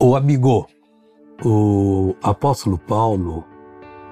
O amigo, o apóstolo Paulo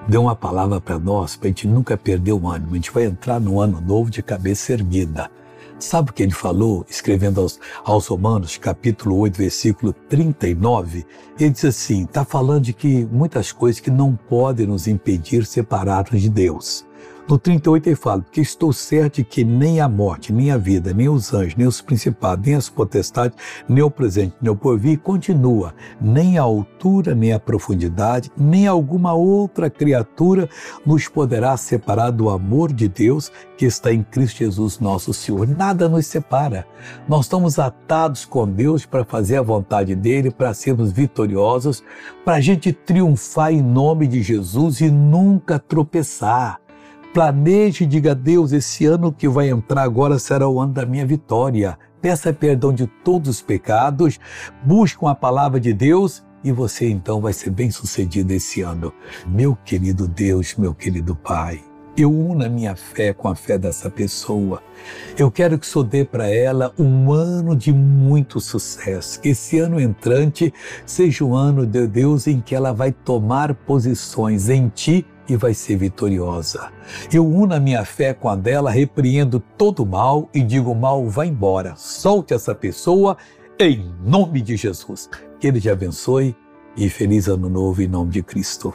deu uma palavra para nós, para a gente nunca perder o ânimo. A gente vai entrar no ano novo de cabeça erguida. Sabe o que ele falou, escrevendo aos, aos Romanos, capítulo 8, versículo 39? Ele diz assim: está falando de que muitas coisas que não podem nos impedir separados de Deus. No 38 ele fala: Porque estou certo de que nem a morte, nem a vida, nem os anjos, nem os principados, nem as potestades, nem o presente, nem o porvir, continua, nem a altura, nem a profundidade, nem alguma outra criatura nos poderá separar do amor de Deus que está em Cristo Jesus, nosso Senhor. Nada nos separa. Nós estamos atados com Deus para fazer a vontade dele, para sermos vitoriosos, para a gente triunfar em nome de Jesus e nunca tropeçar. Planeje e diga a Deus: esse ano que vai entrar agora será o ano da minha vitória. Peça perdão de todos os pecados, busque a palavra de Deus e você então vai ser bem sucedido esse ano. Meu querido Deus, meu querido Pai. Eu uno a minha fé com a fé dessa pessoa. Eu quero que o dê para ela um ano de muito sucesso. Que esse ano entrante seja o ano de Deus em que ela vai tomar posições em Ti e vai ser vitoriosa. Eu uno a minha fé com a dela, repreendo todo o mal e digo: mal, vai embora. Solte essa pessoa em nome de Jesus. Que Ele te abençoe e feliz ano novo em nome de Cristo.